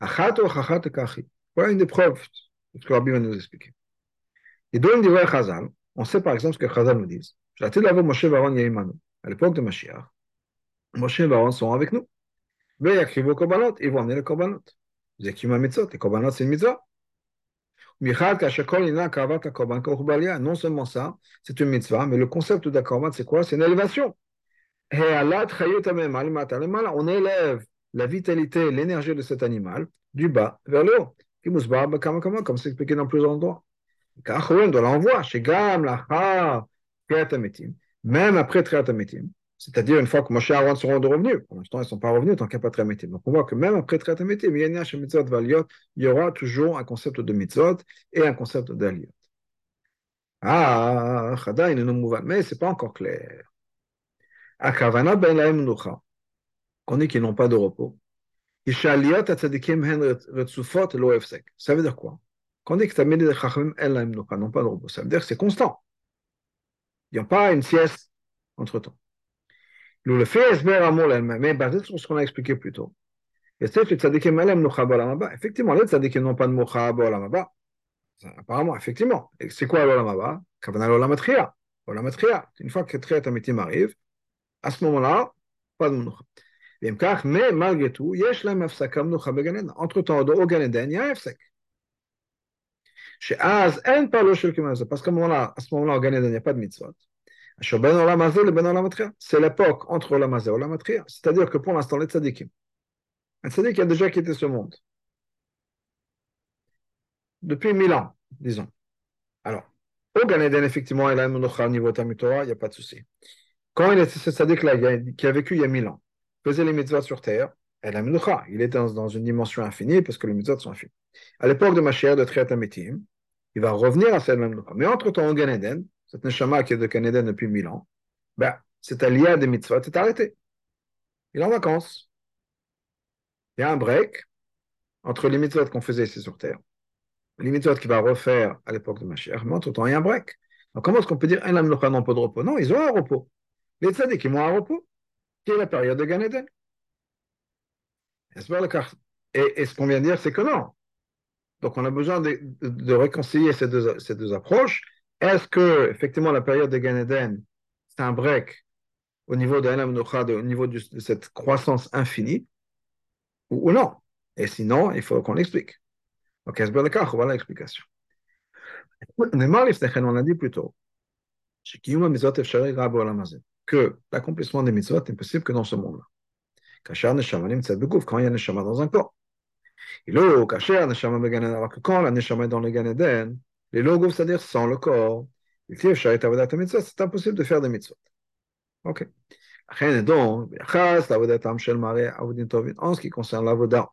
Achat ou achat kachi. Voilà une des preuves de ce que Rabbi va nous expliquer. Et donc, il Chazal, on sait par exemple ce que Chazal nous dit. Moshe Varon Yehimanu. À l'époque de Mashiach, Moshe et Varon sont avec nous. Mais ils vont amener les Korbanot. Zekima Mitzot, les Korbanot, c'est une mitzvah. Non seulement ça, c'est une mitzvah, mais le concept d'Akorban, c'est quoi? C'est une élévation. On élève la vitalité, l'énergie de cet animal du bas vers le haut. Comme c'est expliqué dans plusieurs endroits. On doit l'envoyer chez Gam, même après Triatametim. C'est-à-dire, une fois que Moshe et Aaron seront de revenus, pour l'instant, ils ne sont pas revenus tant a pas de Donc, on voit que même après traité il y aura toujours un concept de mitzvot et un concept d'aliot. Ah, mais ce n'est pas encore clair. Akavana ben dit qu'ils n'ont pas de repos. Ça veut dire quoi? Qu'on dit que et n'ont pas de repos. Ça veut dire que c'est constant. Il n'y a pas une sieste entre temps. Le fait mais basé sur ce qu'on a expliqué plus tôt. Effectivement, les tzadikim n'ont pas de mocha olamaba. Apparemment, effectivement. C'est quoi l'olamaba Kavana l'olamatria. Olamatria. Une fois que Triat Amitim arrive, à ce moment-là, pas de mocha. Mais malgré tout, yesh la mafsaka mnucha beganen. Entre temps, au Ganeden, il y a un efsek. Chez Az, en parlo shel Parce qu'à ce moment-là, au Ganeden, il n'y a pas de mitzvot. C'est l'époque entre Olamazé et Olamatria. C'est-à-dire que pour l'instant, les tzadikim, un tzadik a déjà quitté ce monde. Depuis mille ans, disons. Alors, au Gan effectivement, il a un au niveau Tamitora, il n'y a pas de souci. Quand il était ce tzadik-là, qui a vécu il y a mille ans, faisait les mitzvahs sur terre, Il est dans, une dimension infinie parce que les mitzvahs sont infinis. À l'époque de Mashiach, de Triatamitim, il va revenir à cette même Mais entre-temps, au Gan cette neshama qui est de Canada depuis mille ans, ben, cet allié des mitzvot est arrêté. Il est en vacances. Il y a un break entre les mitzvot qu'on faisait ici sur Terre, les mitzvot qu'il va refaire à l'époque de Mashiach, mais entre-temps, il y a un break. Donc, comment est-ce qu'on peut dire un âme n'ont pas de repos? Non, ils ont un repos. Les tzaddik, ils ont un repos, qui est la période de Gan Eden. Et ce qu'on vient de dire, c'est que non. Donc, on a besoin de, de réconcilier ces deux, ces deux approches est-ce que, effectivement, la période de Gan c'est un break au niveau de au niveau de cette croissance infinie, ou, non? Et sinon, il faut qu'on l'explique. Ok, voilà l'explication. On a dit plus tôt que l'accomplissement des mitzvot n'est possible que dans ce monde-là. Quand il y a neshama dans un corps. Alors que quand la neshama est dans le Gan les logos, c'est-à-dire sans le corps. C'est impossible de faire des mitzvot. Ok. En ce qui concerne l'avoda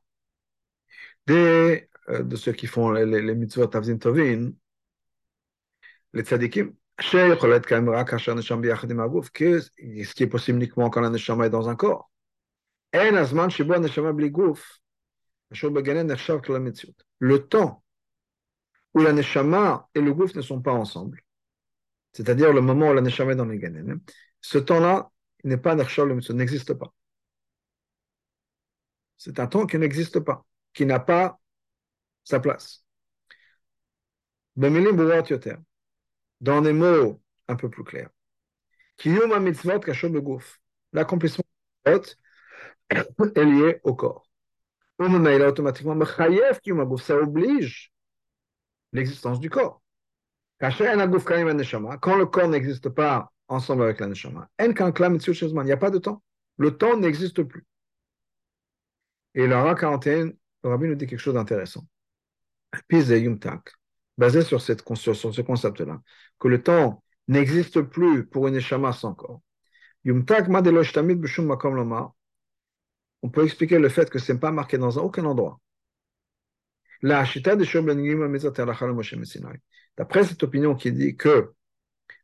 euh, de ceux qui font les, les mitzvot tovin, les tzadikim, ce qui est possible uniquement quand la neshama est dans un corps. Le temps où la neshama et le gouffre ne sont pas ensemble, c'est-à-dire le moment où la neshama est dans les ganen, ce temps-là n'est pas le n'existe pas. C'est un temps qui n'existe pas, qui n'a pas sa place. Dans des mots un peu plus clairs. L'accomplissement de est lié au corps. automatiquement, ça oblige l'existence du corps. Quand le corps n'existe pas ensemble avec la Neshama. Il n'y a pas de temps. Le temps n'existe plus. Et le Ra 41, le Rabbi nous dit quelque chose d'intéressant. Basé sur, cette, sur ce concept-là, que le temps n'existe plus pour une Neshama sans corps. On peut expliquer le fait que ce n'est pas marqué dans aucun endroit. D'après cette opinion qui dit que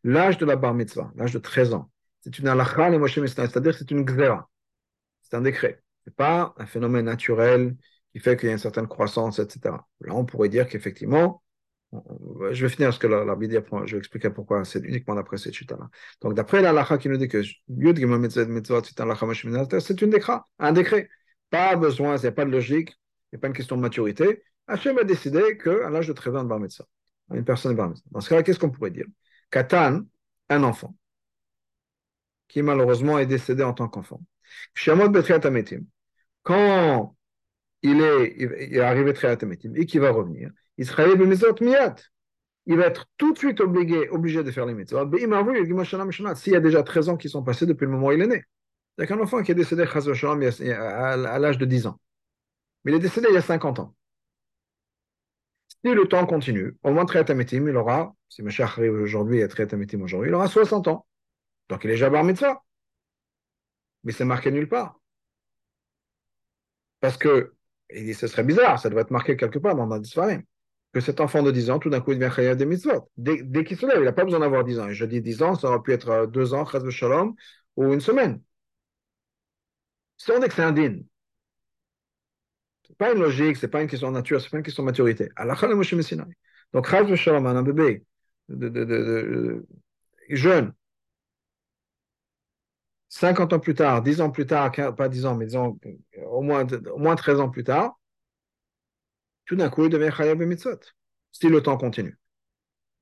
l'âge de la bar mitzvah, l'âge de 13 ans, c'est une halakha le Moshe c'est-à-dire c'est une gzera, c'est un décret. Ce n'est pas un phénomène naturel qui fait qu'il y a une certaine croissance, etc. Là, on pourrait dire qu'effectivement, je vais finir parce que la, la je vais expliquer pourquoi c'est uniquement d'après cette chute-là. Donc, d'après la lacha qui nous dit que c'est une décret, un décret. Pas besoin, il n'y a pas de logique, il n'y a pas une question de maturité. Hachem a décidé qu'à l'âge de 13 ans, mitzvah, une personne est bar mitzvah. Dans ce cas-là, qu'est-ce qu'on pourrait dire? Katan, un enfant, qui malheureusement est décédé en tant qu'enfant. Quand il est, il est arrivé très et qu'il va revenir, il sera il va être tout de suite obligé, obligé de faire les mitzvot. S'il y a déjà 13 ans qui sont passés depuis le moment où il est né. A qu'un enfant qui est décédé à l'âge de 10 ans. Mais il est décédé il y a 50 ans. Si le temps continue, au moins Triatametim, il aura, si Mashiach arrive aujourd'hui et Triatametim aujourd'hui, il aura 60 ans. Donc il est déjà bar mitzvah. Mais c'est marqué nulle part. Parce que, il dit, ce serait bizarre, ça devrait être marqué quelque part dans la Sfarim que cet enfant de 10 ans, tout d'un coup, il devient chayav des mitzvot. Dès, dès qu'il se lève, il n'a pas besoin d'avoir 10 ans. Et je dis 10 ans, ça aurait pu être 2 ans, chaz shalom, ou une semaine. Si on dit que c'est n'est pas une logique, ce n'est pas une question de nature, ce n'est pas une question de maturité. Donc, un bébé de, de, de, jeune, 50 ans plus tard, 10 ans plus tard, pas 10 ans, mais disons au moins, moins 13 ans plus tard, tout d'un coup, il devient chayav mitzvot, si le temps continue.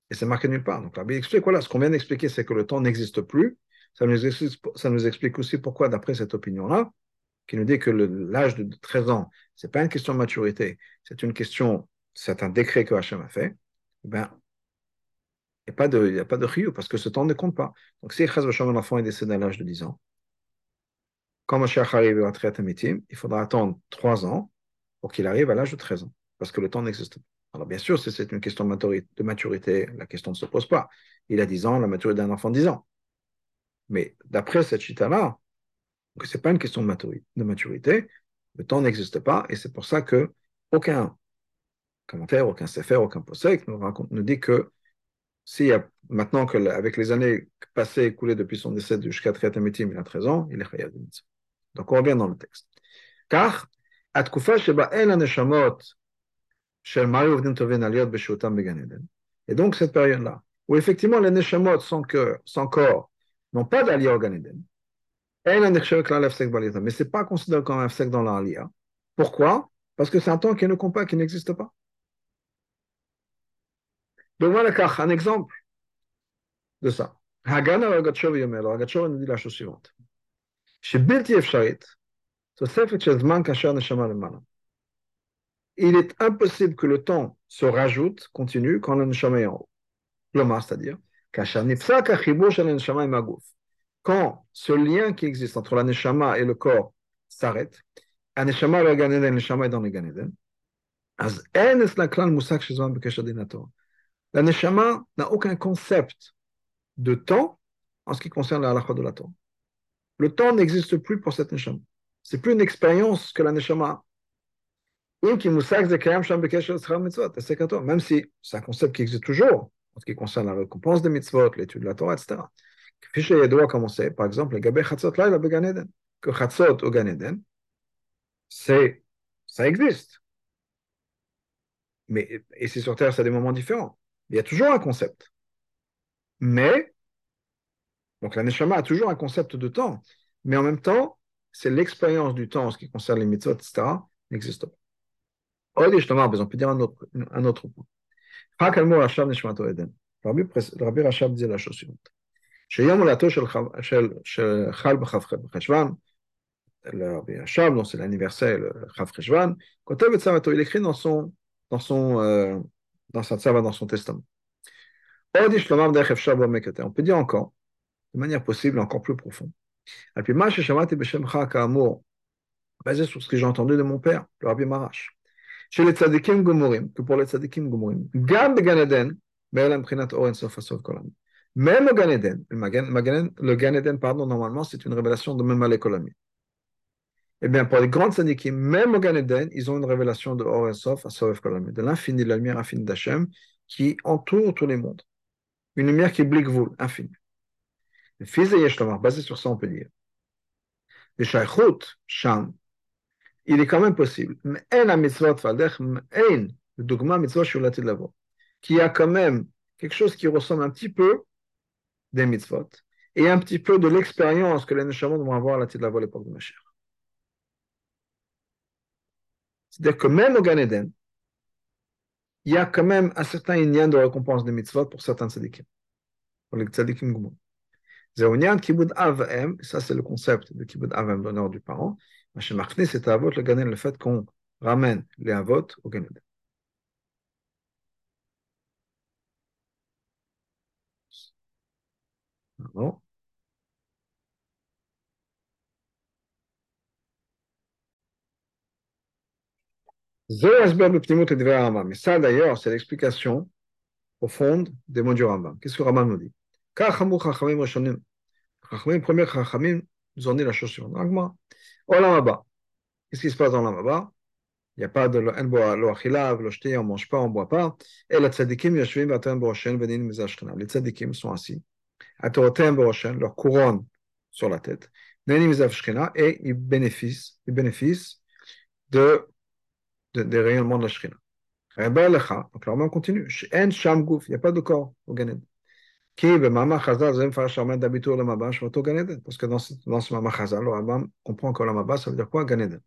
Et c'est marqué nulle part. Donc la explique, voilà, ce qu'on vient d'expliquer, c'est que le temps n'existe plus. Ça nous explique aussi pourquoi, d'après cette opinion-là, qui nous dit que l'âge de 13 ans, ce n'est pas une question de maturité, c'est une question, c'est un décret que Hachem a fait, eh ben, il n'y a pas de, de rio, parce que ce temps ne compte pas. Donc si un enfant est décédé à l'âge de 10 ans, quand Mashiach arrive à Triatamitim, il faudra attendre 3 ans pour qu'il arrive à l'âge de 13 ans parce que le temps n'existe pas. Alors bien sûr, si c'est une question de maturité, la question ne se pose pas. Il a 10 ans, la maturité d'un enfant 10 ans. Mais d'après cette chita-là, ce n'est pas une question de maturité, le temps n'existe pas, et c'est pour ça que aucun commentaire, aucun sefer, aucun posek nous, raconte, nous dit que a maintenant que avec les années passées écoulées depuis son décès jusqu'à Triatametim, il a 13 ans, il est chayav Donc on revient dans le texte. Car, et donc, cette période-là, où effectivement les Neshamot sans, cœur, sans corps n'ont pas d'aliyah au Gan mais ce n'est pas considéré comme un sec dans l'Alia. Pourquoi? Parce que c'est un temps qui ne compte pas, qui n'existe pas. Donc voilà un exemple de ça. Hagana Ragatshov Yomel, Ragatshov nous dit la chose suivante. Il est impossible que le temps se rajoute, continue, quand le neshama est en haut. Le c'est-à-dire, quand ce lien qui existe entre la neshama et le corps s'arrête, la neshama est dans le Ganeden, la neshama n'a aucun concept de temps en ce qui concerne la halakha de la Torah. Le temps n'existe plus pour cette neshama. C'est plus une expérience que la neshama même si c'est un concept qui existe toujours, en ce qui concerne la récompense des mitzvot, l'étude de la Torah, etc. Fiché doit commencer, par exemple, le Gabé Chatzot Laila Began que Chatzot au Gan Eden, c'est, ça existe. Mais ici sur Terre, c'est des moments différents. Il y a toujours un concept. Mais, donc la Neshama a toujours un concept de temps, mais en même temps, c'est l'expérience du temps en ce qui concerne les mitzvot, etc., n'existe pas. עוד יש לומר, on peut dire un autre, un autre point. רק על מור עכשיו נשמתו עדן. רבי רש"ב dit la chose suivante. שיום הולדתו של, של חל בחשוון, רבי רש"ב, donc c'est l'anniversaire, חב חשוון, כותב את צוותו, il écrit dans son, dans son, euh, dans sa צווה, dans son testament. עוד יש לומר דרך אפשר בעומק יותר. On peut dire encore, de manière possible, encore plus profonde. Et puis, basé sur ce que j'ai entendu de mon père, le Rabbi Marash. Chez les tzadikim gomorim, que pour les tzadikim gomorim, gam de Ganeden, même au Gan Eden, le Gan Eden, pardon, normalement, c'est une révélation de même à l'économie. Eh bien, pour les grandes tzadikim, même au Gan Eden, ils ont une révélation de Or Sof à Sof Kolamé, de l'infini, de la lumière infinie d'Hachem, qui entoure tous les mondes. Une lumière qui blique vous, infinie. Le fils de Yeshlamar, basé sur ça, on peut dire. Le Shaykhut, Sham, il est quand même possible. Mais un mitzvot fadech, un, le dogma mitzvot shulati lavo, qui a quand même quelque chose qui ressemble un petit peu des mitzvot et un petit peu de l'expérience que les neshamot vont avoir à la tête de la à l'époque de Mashiach. C'est-à-dire que même au Gan Eden, il y a quand même un certain inyan de récompense des mitzvot pour certains tzadikim, pour les tzadikim gumon. Zéonian kibud avem, ça c'est le concept de kibud avem, l'honneur du parent. Machem c'est avot le ganen, le fait qu'on ramène les avot au Gan Eden. Non. Mais ça, d'ailleurs, c'est l'explication profonde des mots du Rambam. Qu'est-ce que Rambam nous dit? Les premiers Chachamim nous ont dit la chose suivante. Olam Qu'est-ce qui se passe dans l'Amaba Il n'y a pas de lo achilav, lo shti, on ne mange pas, on ne boit pas. Et les tzadikim yashvim vatem boroshen venin mizashkana. Les tzadikim sont assis. Leur couronne sur la tête. Et ils bénéficient, ils bénéficient de des rayonnements de la Shrina. Donc là, on continue. Il n'y a pas de corps au Ganed. Mama. Parce que dans ce, dans Mama Chazal, le comprend que le Maba, ça veut dire quoi Ganed.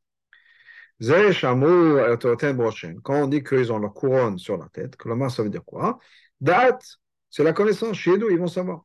Quand on dit qu'ils ont leur couronne sur la tête, que le ça veut dire quoi Date, c'est la connaissance. Chez nous, ils vont savoir.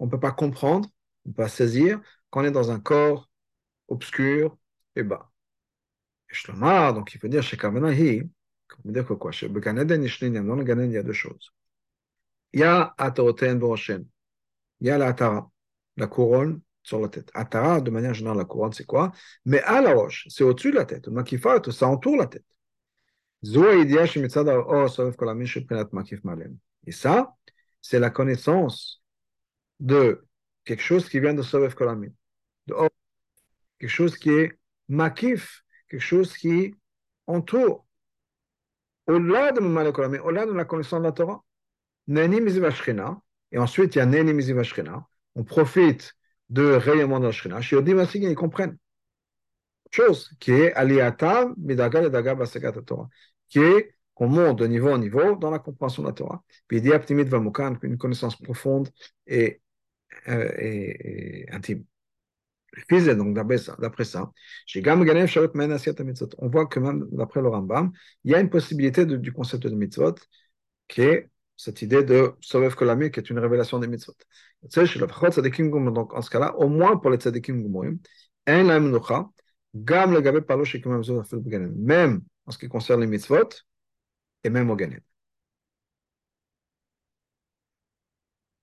on ne peut pas comprendre, on ne peut pas saisir qu'on est dans un corps obscur et bas. Shlomar, donc il faut dire chez Kavanahi, on dire que quoi Chez Bekaneden Ishlinyam, dans le il y a deux choses. Il y a Atoroten Boroshen, il y a la Atara, la couronne sur la tête. Atara, de manière générale, la couronne, c'est quoi? Mais à la roche, c'est au-dessus de la tête. Makifat, ça entoure la tête. Et ça, c'est la connaissance de quelque chose qui vient de Sovev Kolamim, de quelque chose qui est makif, quelque chose qui entoure, au-delà de au-delà de la connaissance de la Torah. Et ensuite, il y a Neni Mizivashkina. On profite de rayonnement de la Shrina. ils comprennent. Chose qui est Aliyata Midaga Daga Torah. Qui est qu'on monte de niveau en niveau dans la compréhension de la Torah. Puis il dit une connaissance profonde et, et, et intime donc d'après ça, on voit que même d'après le Rambam, il y a une possibilité du concept de mitzvot, qui est cette idée de Sovev Kolami, qui est une révélation des mitzvot. Donc en ce cas-là, au moins pour les tzadikim gumoyim, même en ce qui concerne les mitzvot, et même au ganet.